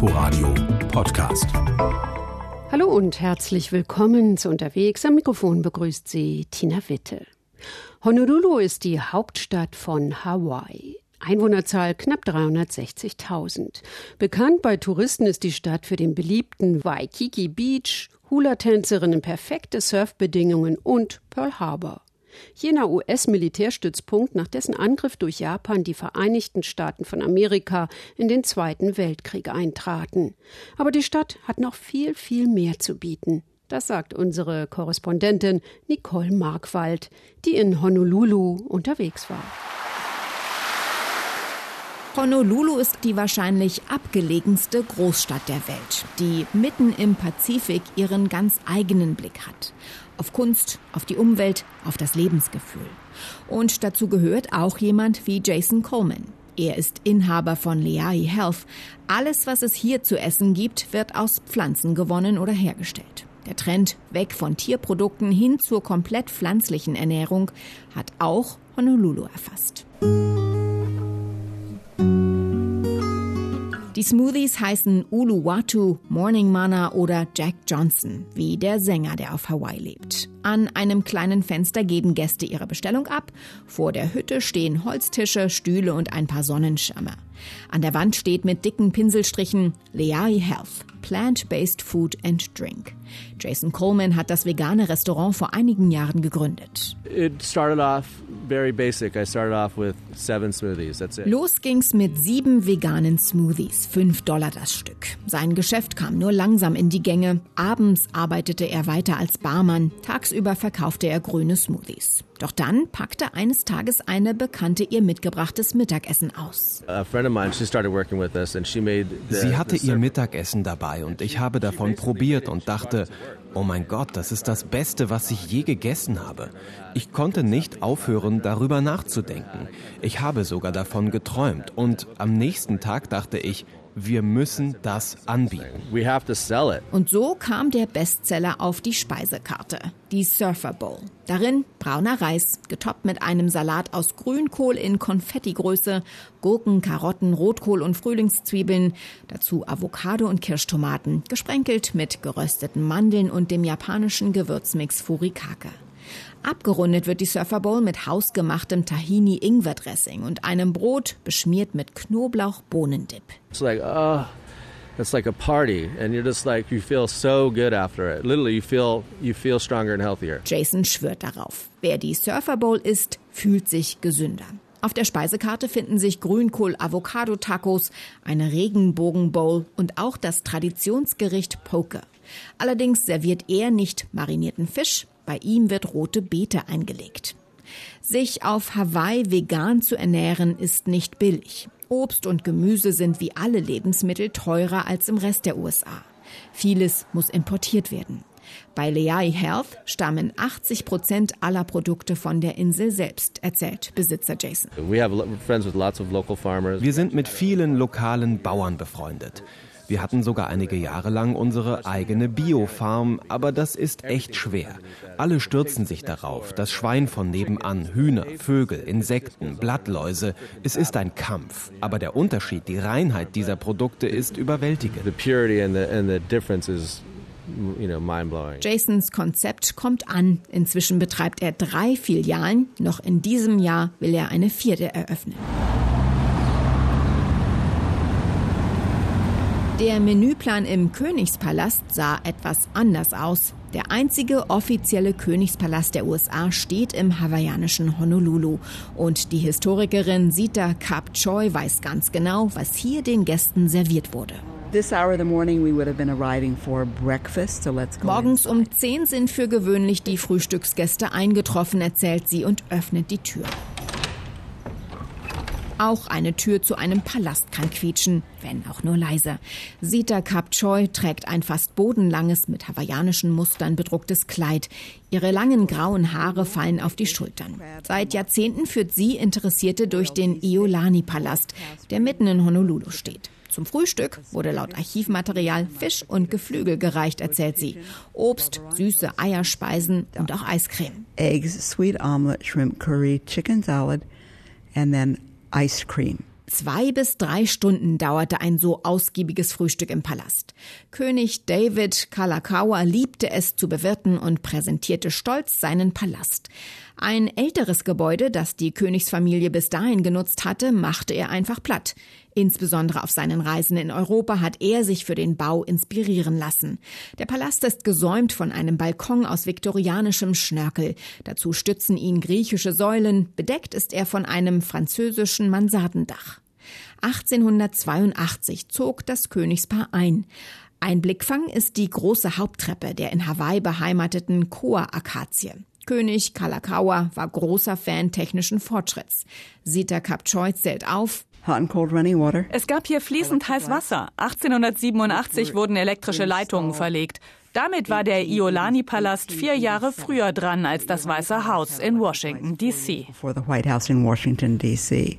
Inforadio Podcast. Hallo und herzlich willkommen zu Unterwegs. Am Mikrofon begrüßt Sie Tina Witte. Honolulu ist die Hauptstadt von Hawaii. Einwohnerzahl knapp 360.000. Bekannt bei Touristen ist die Stadt für den beliebten Waikiki Beach, Hula-Tänzerinnen, perfekte Surfbedingungen und Pearl Harbor. Jener US-Militärstützpunkt, nach dessen Angriff durch Japan die Vereinigten Staaten von Amerika in den Zweiten Weltkrieg eintraten. Aber die Stadt hat noch viel, viel mehr zu bieten. Das sagt unsere Korrespondentin Nicole Markwald, die in Honolulu unterwegs war. Honolulu ist die wahrscheinlich abgelegenste Großstadt der Welt, die mitten im Pazifik ihren ganz eigenen Blick hat. Auf Kunst, auf die Umwelt, auf das Lebensgefühl. Und dazu gehört auch jemand wie Jason Coleman. Er ist Inhaber von Leahi Health. Alles, was es hier zu essen gibt, wird aus Pflanzen gewonnen oder hergestellt. Der Trend weg von Tierprodukten hin zur komplett pflanzlichen Ernährung hat auch Honolulu erfasst. Die Smoothies heißen Uluwatu, Morning Mana oder Jack Johnson, wie der Sänger, der auf Hawaii lebt. An einem kleinen Fenster geben Gäste ihre Bestellung ab. Vor der Hütte stehen Holztische, Stühle und ein paar Sonnenschirme. An der Wand steht mit dicken Pinselstrichen Leai Health, Plant-Based Food and Drink. Jason Coleman hat das vegane Restaurant vor einigen Jahren gegründet. Los ging's mit sieben veganen Smoothies, fünf Dollar das Stück. Sein Geschäft kam nur langsam in die Gänge. Abends arbeitete er weiter als Barmann. Tagsüber verkaufte er grüne Smoothies. Doch dann packte eines Tages eine Bekannte ihr mitgebrachtes Mittagessen aus. Sie hatte ihr Mittagessen dabei und ich habe davon probiert und dachte, oh mein Gott, das ist das Beste, was ich je gegessen habe. Ich konnte nicht aufhören, darüber nachzudenken. Ich habe sogar davon geträumt und am nächsten Tag dachte ich, wir müssen das anbieten. Und so kam der Bestseller auf die Speisekarte, die Surfer Bowl. Darin brauner Reis, getoppt mit einem Salat aus Grünkohl in Konfettigröße, Gurken, Karotten, Rotkohl und Frühlingszwiebeln, dazu Avocado und Kirschtomaten, gesprenkelt mit gerösteten Mandeln und dem japanischen Gewürzmix Furikake. Abgerundet wird die Surfer Bowl mit hausgemachtem Tahini-Ingwer-Dressing und einem Brot beschmiert mit Knoblauch-Bohnendip. It's like, oh, it's like a party, and you're just like you feel so good after it. Literally, you feel you feel stronger and healthier. Jason schwört darauf: Wer die Surfer Bowl isst, fühlt sich gesünder. Auf der Speisekarte finden sich Grünkohl-Avocado-Tacos, eine Regenbogen-Bowl und auch das Traditionsgericht Poke. Allerdings serviert er nicht marinierten Fisch, bei ihm wird rote Beete eingelegt. Sich auf Hawaii vegan zu ernähren ist nicht billig. Obst und Gemüse sind wie alle Lebensmittel teurer als im Rest der USA. Vieles muss importiert werden. Bei Leai Health stammen 80 Prozent aller Produkte von der Insel selbst, erzählt Besitzer Jason. Wir sind mit vielen lokalen Bauern befreundet. Wir hatten sogar einige Jahre lang unsere eigene Biofarm, aber das ist echt schwer. Alle stürzen sich darauf. Das Schwein von nebenan, Hühner, Vögel, Insekten, Blattläuse. Es ist ein Kampf. Aber der Unterschied, die Reinheit dieser Produkte ist überwältigend. The purity and the, and the difference is Jasons Konzept kommt an. Inzwischen betreibt er drei Filialen. Noch in diesem Jahr will er eine vierte eröffnen. Der Menüplan im Königspalast sah etwas anders aus. Der einzige offizielle Königspalast der USA steht im hawaiianischen Honolulu. Und die Historikerin Sita Kap Choi weiß ganz genau, was hier den Gästen serviert wurde. Morgens um 10 sind für gewöhnlich die Frühstücksgäste eingetroffen, erzählt sie und öffnet die Tür. Auch eine Tür zu einem Palast kann quietschen, wenn auch nur leise. Sita Kapchoi trägt ein fast bodenlanges, mit hawaiianischen Mustern bedrucktes Kleid. Ihre langen grauen Haare fallen auf die Schultern. Seit Jahrzehnten führt sie Interessierte durch den Iolani-Palast, der mitten in Honolulu steht. Zum Frühstück wurde laut Archivmaterial Fisch und Geflügel gereicht, erzählt sie. Obst, süße Eierspeisen und auch Eiscreme. Eggs, sweet omelet, shrimp curry, chicken salad and then ice cream. Zwei bis drei Stunden dauerte ein so ausgiebiges Frühstück im Palast. König David Kalakaua liebte es zu bewirten und präsentierte stolz seinen Palast. Ein älteres Gebäude, das die Königsfamilie bis dahin genutzt hatte, machte er einfach platt. Insbesondere auf seinen Reisen in Europa hat er sich für den Bau inspirieren lassen. Der Palast ist gesäumt von einem Balkon aus viktorianischem Schnörkel. Dazu stützen ihn griechische Säulen. Bedeckt ist er von einem französischen Mansardendach. 1882 zog das Königspaar ein. Ein Blickfang ist die große Haupttreppe der in Hawaii beheimateten Koa-Akazie. König Kalakaua war großer Fan technischen Fortschritts. Sita Kapchoi zählt auf, es gab hier fließend heiß Wasser. 1887 wurden elektrische Leitungen verlegt. Damit war der Iolani-Palast vier Jahre früher dran als das Weiße Haus in Washington, D.C.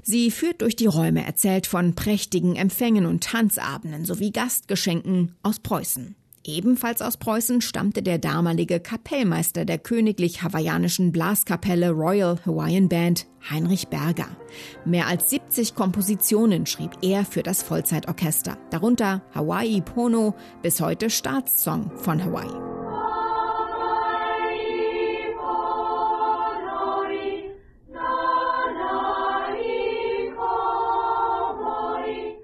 Sie führt durch die Räume, erzählt von prächtigen Empfängen und Tanzabenden sowie Gastgeschenken aus Preußen. Ebenfalls aus Preußen stammte der damalige Kapellmeister der königlich hawaiianischen Blaskapelle Royal Hawaiian Band, Heinrich Berger. Mehr als 70 Kompositionen schrieb er für das Vollzeitorchester, darunter Hawaii Pono, bis heute Staatssong von Hawaii.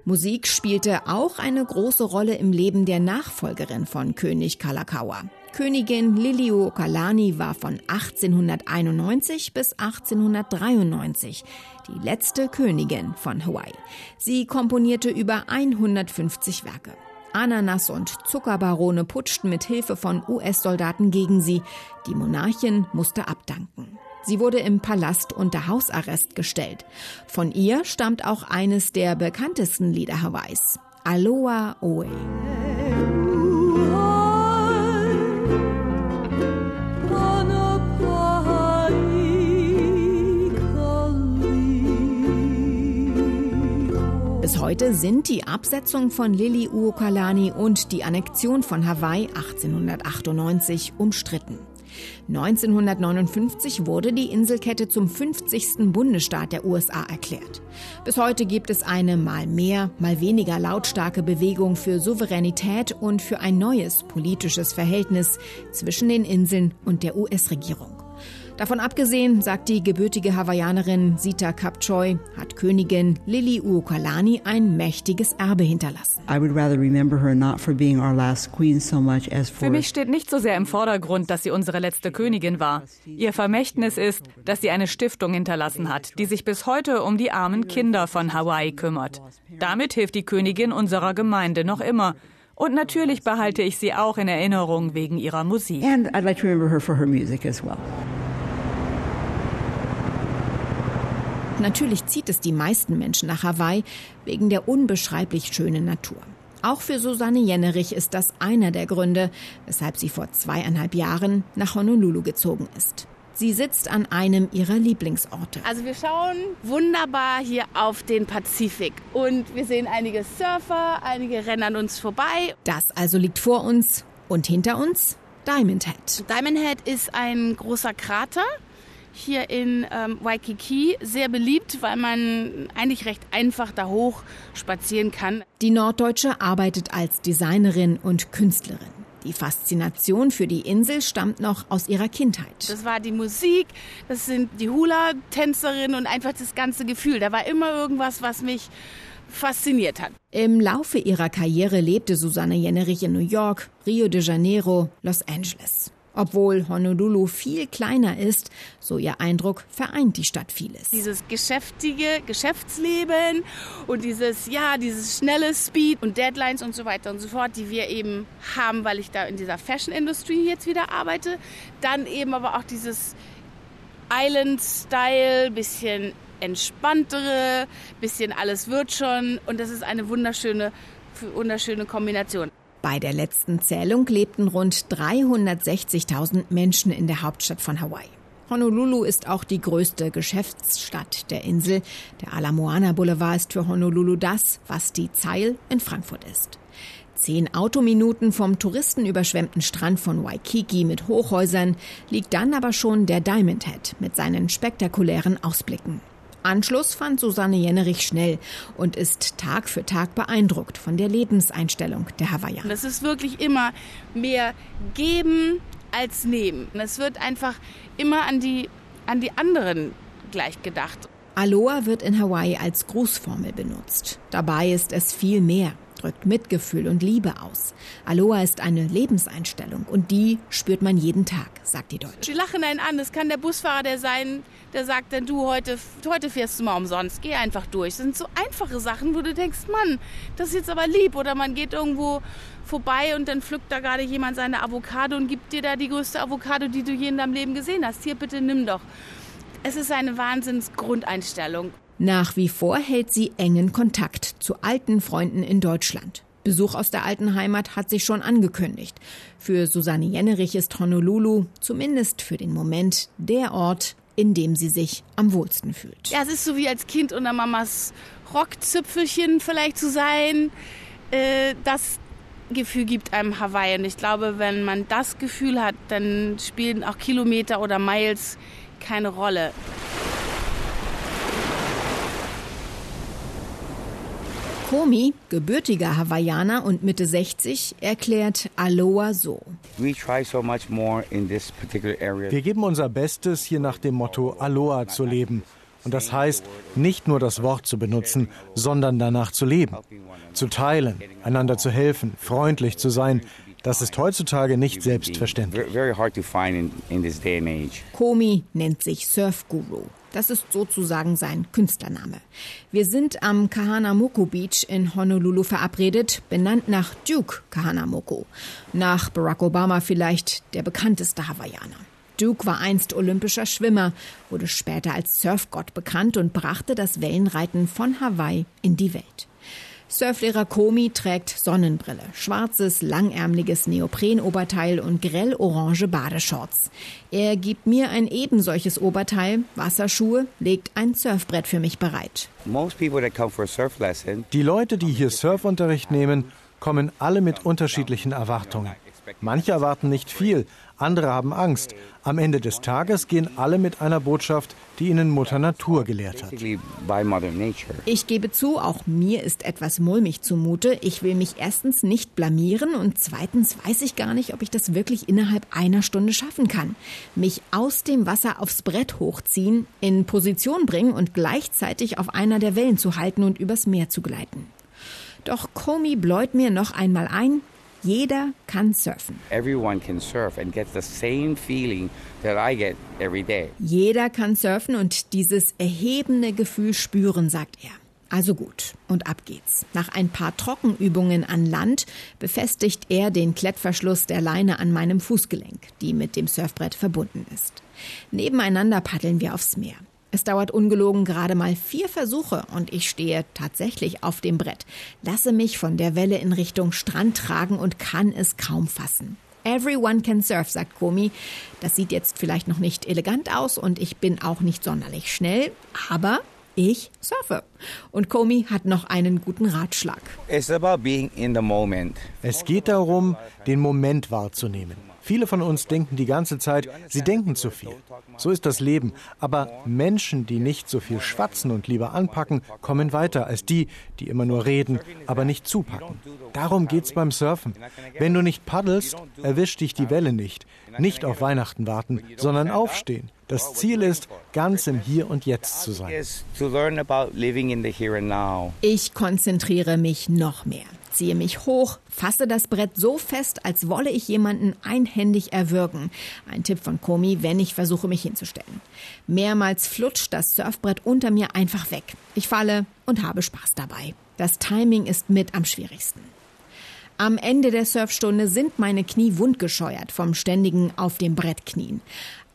Musik spielte auch eine große Rolle im Leben der Nachfolgerin von König Kalakaua. Königin Liliuokalani war von 1891 bis 1893 die letzte Königin von Hawaii. Sie komponierte über 150 Werke. Ananas- und Zuckerbarone putschten mit Hilfe von US-Soldaten gegen sie. Die Monarchin musste abdanken. Sie wurde im Palast unter Hausarrest gestellt. Von ihr stammt auch eines der bekanntesten Lieder Hawaiis, Aloha Oe. Bis heute sind die Absetzung von Lili Uokalani und die Annexion von Hawaii 1898 umstritten. 1959 wurde die Inselkette zum 50. Bundesstaat der USA erklärt. Bis heute gibt es eine mal mehr, mal weniger lautstarke Bewegung für Souveränität und für ein neues politisches Verhältnis zwischen den Inseln und der US-Regierung. Davon abgesehen, sagt die gebürtige Hawaiianerin Sita Kapchoi, hat Königin Lili Uokalani ein mächtiges Erbe hinterlassen. Für mich steht nicht so sehr im Vordergrund, dass sie unsere letzte Königin war. Ihr Vermächtnis ist, dass sie eine Stiftung hinterlassen hat, die sich bis heute um die armen Kinder von Hawaii kümmert. Damit hilft die Königin unserer Gemeinde noch immer. Und natürlich behalte ich sie auch in Erinnerung wegen ihrer Musik. And I'd like to remember her for her music as well. Natürlich zieht es die meisten Menschen nach Hawaii wegen der unbeschreiblich schönen Natur. Auch für Susanne Jennerich ist das einer der Gründe, weshalb sie vor zweieinhalb Jahren nach Honolulu gezogen ist. Sie sitzt an einem ihrer Lieblingsorte. Also wir schauen wunderbar hier auf den Pazifik und wir sehen einige Surfer, einige rennen an uns vorbei. Das also liegt vor uns und hinter uns Diamond Head. Diamond Head ist ein großer Krater hier in ähm, Waikiki sehr beliebt, weil man eigentlich recht einfach da hoch spazieren kann. Die Norddeutsche arbeitet als Designerin und Künstlerin. Die Faszination für die Insel stammt noch aus ihrer Kindheit. Das war die Musik, das sind die Hula-Tänzerinnen und einfach das ganze Gefühl. Da war immer irgendwas, was mich fasziniert hat. Im Laufe ihrer Karriere lebte Susanne Jennerich in New York, Rio de Janeiro, Los Angeles. Obwohl Honolulu viel kleiner ist, so ihr Eindruck, vereint die Stadt vieles. Dieses geschäftige Geschäftsleben und dieses, ja, dieses schnelle Speed und Deadlines und so weiter und so fort, die wir eben haben, weil ich da in dieser Fashion-Industrie jetzt wieder arbeite. Dann eben aber auch dieses Island-Style, bisschen entspanntere, bisschen alles wird schon und das ist eine wunderschöne, wunderschöne Kombination. Bei der letzten Zählung lebten rund 360.000 Menschen in der Hauptstadt von Hawaii. Honolulu ist auch die größte Geschäftsstadt der Insel. Der Ala Moana Boulevard ist für Honolulu das, was die Zeil in Frankfurt ist. Zehn Autominuten vom touristenüberschwemmten Strand von Waikiki mit Hochhäusern liegt dann aber schon der Diamond Head mit seinen spektakulären Ausblicken. Anschluss fand Susanne Jennerich schnell und ist Tag für Tag beeindruckt von der Lebenseinstellung der Hawaiianer. Das ist wirklich immer mehr geben als nehmen. Es wird einfach immer an die, an die anderen gleich gedacht. Aloha wird in Hawaii als Grußformel benutzt. Dabei ist es viel mehr drückt Mitgefühl und Liebe aus. Aloha ist eine Lebenseinstellung und die spürt man jeden Tag, sagt die Deutsche. Die lachen einen an. Es kann der Busfahrer der sein, der sagt dann, du, heute, heute fährst du mal umsonst. Geh einfach durch. Das sind so einfache Sachen, wo du denkst, Mann, das ist jetzt aber lieb. Oder man geht irgendwo vorbei und dann pflückt da gerade jemand seine Avocado und gibt dir da die größte Avocado, die du je in deinem Leben gesehen hast. Hier, bitte nimm doch. Es ist eine Wahnsinnsgrundeinstellung. Nach wie vor hält sie engen Kontakt zu alten Freunden in Deutschland. Besuch aus der alten Heimat hat sich schon angekündigt. Für Susanne Jennerich ist Honolulu, zumindest für den Moment, der Ort, in dem sie sich am wohlsten fühlt. Ja, es ist so wie als Kind unter Mamas Rockzüpfelchen vielleicht zu sein. Äh, das Gefühl gibt einem Hawaii. Und ich glaube, wenn man das Gefühl hat, dann spielen auch Kilometer oder Miles keine Rolle. Komi, gebürtiger Hawaiianer und Mitte 60, erklärt Aloha so. Wir geben unser Bestes, hier nach dem Motto Aloha zu leben. Und das heißt, nicht nur das Wort zu benutzen, sondern danach zu leben, zu teilen, einander zu helfen, freundlich zu sein. Das ist heutzutage nicht selbstverständlich. Komi nennt sich Surfguru. Das ist sozusagen sein Künstlername. Wir sind am Kahanamoku Beach in Honolulu verabredet, benannt nach Duke Kahanamoku. Nach Barack Obama vielleicht der bekannteste Hawaiianer. Duke war einst olympischer Schwimmer, wurde später als Surfgott bekannt und brachte das Wellenreiten von Hawaii in die Welt. Surflehrer Komi trägt Sonnenbrille, schwarzes, langärmliches Neoprenoberteil und grell-orange Badeshorts. Er gibt mir ein ebensolches Oberteil, Wasserschuhe, legt ein Surfbrett für mich bereit. Die Leute, die hier Surfunterricht nehmen, kommen alle mit unterschiedlichen Erwartungen. Manche erwarten nicht viel, andere haben Angst. Am Ende des Tages gehen alle mit einer Botschaft, die ihnen Mutter Natur gelehrt hat. Ich gebe zu, auch mir ist etwas mulmig zumute. Ich will mich erstens nicht blamieren und zweitens weiß ich gar nicht, ob ich das wirklich innerhalb einer Stunde schaffen kann. Mich aus dem Wasser aufs Brett hochziehen, in Position bringen und gleichzeitig auf einer der Wellen zu halten und übers Meer zu gleiten. Doch Komi bläut mir noch einmal ein, jeder kann surfen. Jeder kann surfen und dieses erhebende Gefühl spüren, sagt er. Also gut, und ab geht's. Nach ein paar Trockenübungen an Land befestigt er den Klettverschluss der Leine an meinem Fußgelenk, die mit dem Surfbrett verbunden ist. Nebeneinander paddeln wir aufs Meer. Es dauert ungelogen gerade mal vier Versuche und ich stehe tatsächlich auf dem Brett, lasse mich von der Welle in Richtung Strand tragen und kann es kaum fassen. Everyone can surf, sagt Komi. Das sieht jetzt vielleicht noch nicht elegant aus und ich bin auch nicht sonderlich schnell, aber ich surfe. Und Komi hat noch einen guten Ratschlag. Es geht darum, den Moment wahrzunehmen. Viele von uns denken die ganze Zeit, sie denken zu viel. So ist das Leben. Aber Menschen, die nicht so viel schwatzen und lieber anpacken, kommen weiter als die, die immer nur reden, aber nicht zupacken. Darum geht's beim Surfen. Wenn du nicht paddelst, erwischt dich die Welle nicht. Nicht auf Weihnachten warten, sondern aufstehen. Das Ziel ist, ganz im Hier und Jetzt zu sein. Ich konzentriere mich noch mehr ziehe mich hoch, fasse das Brett so fest, als wolle ich jemanden einhändig erwürgen. Ein Tipp von Komi, wenn ich versuche, mich hinzustellen. Mehrmals flutscht das Surfbrett unter mir einfach weg. Ich falle und habe Spaß dabei. Das Timing ist mit am schwierigsten. Am Ende der Surfstunde sind meine Knie wundgescheuert vom ständigen auf dem Brett knien.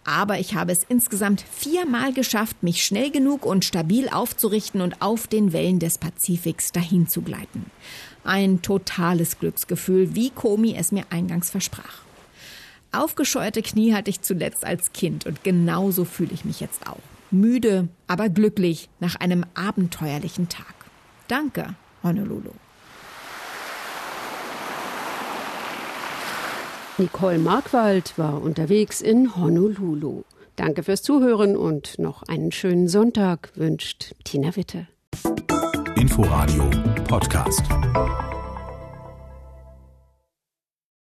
Aber ich habe es insgesamt viermal geschafft, mich schnell genug und stabil aufzurichten und auf den Wellen des Pazifiks dahin zu gleiten. Ein totales Glücksgefühl, wie Komi es mir eingangs versprach. Aufgescheuerte Knie hatte ich zuletzt als Kind und genauso fühle ich mich jetzt auch. Müde, aber glücklich nach einem abenteuerlichen Tag. Danke, Honolulu. Nicole Markwald war unterwegs in Honolulu. Danke fürs Zuhören und noch einen schönen Sonntag wünscht Tina Witte. Inforadio Podcast.